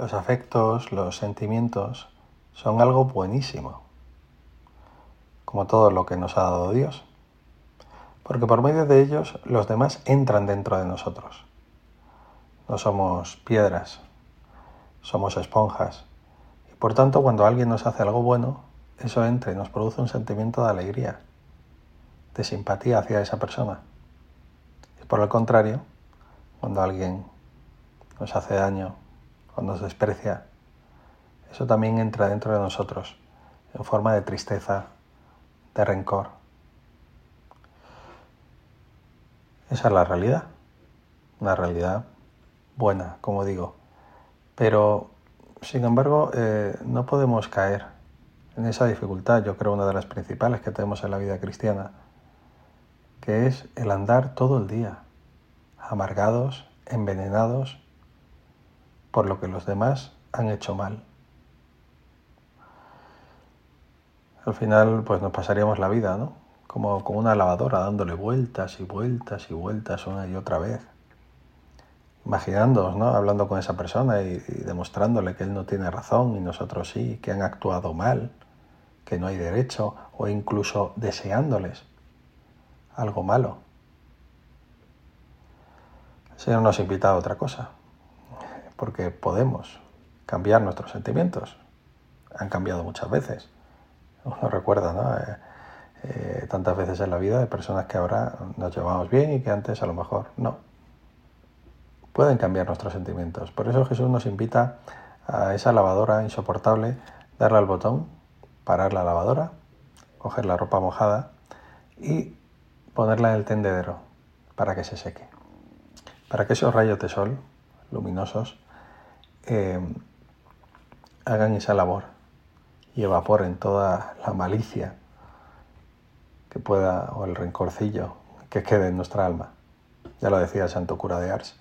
Los afectos, los sentimientos son algo buenísimo, como todo lo que nos ha dado Dios, porque por medio de ellos los demás entran dentro de nosotros. No somos piedras, somos esponjas, y por tanto cuando alguien nos hace algo bueno, eso entra y nos produce un sentimiento de alegría, de simpatía hacia esa persona. Y por el contrario, cuando alguien nos hace daño, nos desprecia, eso también entra dentro de nosotros en forma de tristeza, de rencor. Esa es la realidad, una realidad buena, como digo. Pero, sin embargo, eh, no podemos caer en esa dificultad, yo creo una de las principales que tenemos en la vida cristiana, que es el andar todo el día, amargados, envenenados por lo que los demás han hecho mal. Al final, pues nos pasaríamos la vida, ¿no? Como con una lavadora dándole vueltas y vueltas y vueltas una y otra vez. Imaginándonos, ¿no? Hablando con esa persona y, y demostrándole que él no tiene razón y nosotros sí, que han actuado mal, que no hay derecho, o incluso deseándoles algo malo. El Señor nos invita a otra cosa, porque podemos cambiar nuestros sentimientos. Han cambiado muchas veces. Uno recuerda, ¿no? Eh, eh, tantas veces en la vida de personas que ahora nos llevamos bien y que antes a lo mejor no. Pueden cambiar nuestros sentimientos. Por eso Jesús nos invita a esa lavadora insoportable, darle al botón, parar la lavadora, coger la ropa mojada y ponerla en el tendedero para que se seque. Para que esos rayos de sol luminosos hagan esa labor y evaporen toda la malicia que pueda, o el rencorcillo que quede en nuestra alma. Ya lo decía el santo cura de Ars,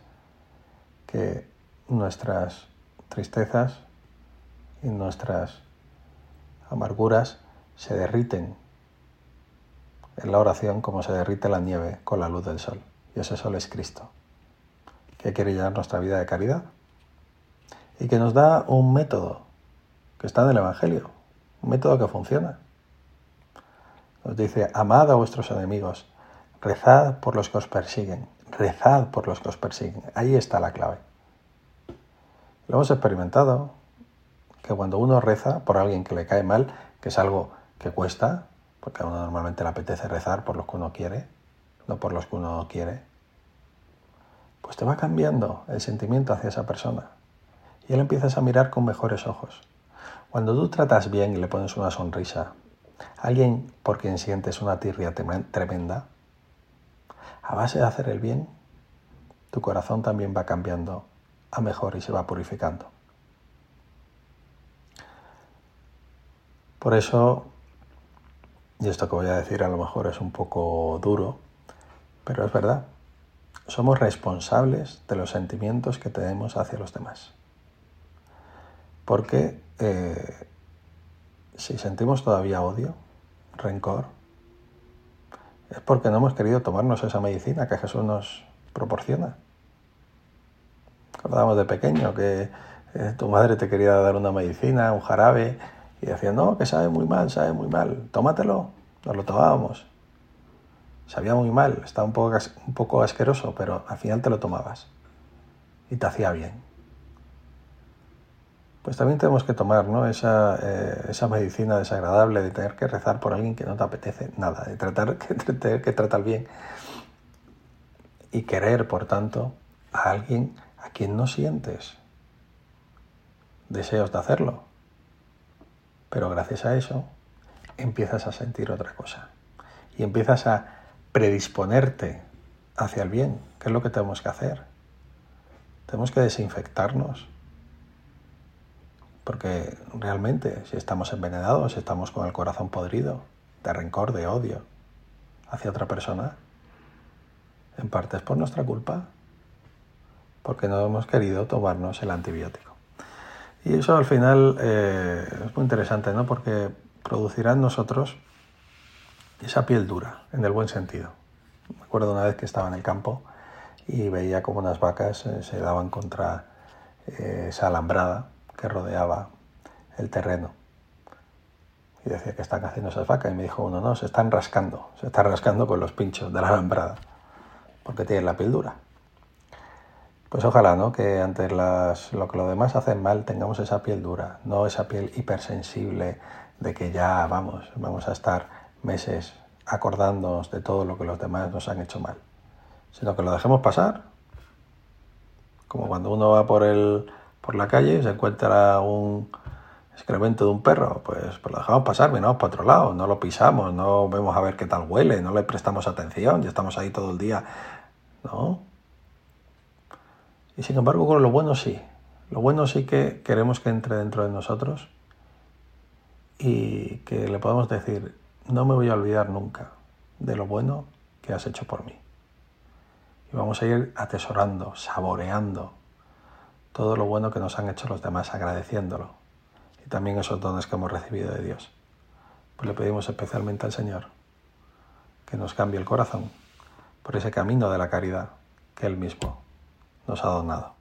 que nuestras tristezas y nuestras amarguras se derriten en la oración como se derrite la nieve con la luz del sol. Y ese sol es Cristo, que quiere llenar nuestra vida de caridad y que nos da un método que está en el Evangelio, un método que funciona. Nos dice, amad a vuestros enemigos, rezad por los que os persiguen, rezad por los que os persiguen. Ahí está la clave. Lo hemos experimentado, que cuando uno reza por alguien que le cae mal, que es algo que cuesta, porque a uno normalmente le apetece rezar por los que uno quiere, no por los que uno no quiere, pues te va cambiando el sentimiento hacia esa persona y él empiezas a mirar con mejores ojos. Cuando tú tratas bien y le pones una sonrisa alguien por quien sientes una tirria tremenda, a base de hacer el bien, tu corazón también va cambiando a mejor y se va purificando. Por eso, y esto que voy a decir a lo mejor es un poco duro, pero es verdad, somos responsables de los sentimientos que tenemos hacia los demás. Porque eh, si sentimos todavía odio, rencor, es porque no hemos querido tomarnos esa medicina que Jesús nos proporciona. Acordamos de pequeño que eh, tu madre te quería dar una medicina, un jarabe, y decía, no, que sabe muy mal, sabe muy mal, tómatelo. Nos lo tomábamos. Sabía muy mal, estaba un poco, un poco asqueroso, pero al final te lo tomabas y te hacía bien pues también tenemos que tomar esa, eh, esa, medicina desagradable de tener que rezar por alguien que no te apetece nada, de tratar que, tener que tratar bien y querer, por tanto, a alguien a quien no sientes deseos de hacerlo. Pero gracias a eso empiezas a sentir otra cosa y empiezas a predisponerte hacia el bien, que es lo que tenemos que hacer. Tenemos que desinfectarnos porque realmente si estamos envenenados, si estamos con el corazón podrido, de rencor, de odio hacia otra persona, en parte es por nuestra culpa, porque no hemos querido tomarnos el antibiótico. Y eso al final eh, es muy interesante, ¿no? Porque producirá en nosotros esa piel dura, en el buen sentido. Me acuerdo una vez que estaba en el campo y veía como unas vacas eh, se daban contra eh, esa alambrada que rodeaba el terreno. Y decía que están haciendo esas vacas. Y me dijo uno, no, se están rascando, se están rascando con los pinchos de la alambrada, porque tienen la piel dura. Pues ojalá, ¿no? Que ante las, lo que los demás hacen mal tengamos esa piel dura, no esa piel hipersensible de que ya vamos, vamos a estar meses acordándonos de todo lo que los demás nos han hecho mal, sino que lo dejemos pasar, como cuando uno va por, el, por la calle se encuentra un excremento de un perro, pues, pues lo dejamos pasar, miramos para otro lado, no lo pisamos, no vemos a ver qué tal huele, no le prestamos atención, ya estamos ahí todo el día, ¿no? Y sin embargo, con lo bueno sí. Lo bueno sí que queremos que entre dentro de nosotros y que le podamos decir, no me voy a olvidar nunca de lo bueno que has hecho por mí. Y vamos a ir atesorando, saboreando todo lo bueno que nos han hecho los demás, agradeciéndolo. Y también esos dones que hemos recibido de Dios. Pues le pedimos especialmente al Señor que nos cambie el corazón por ese camino de la caridad que Él mismo nos ha donado.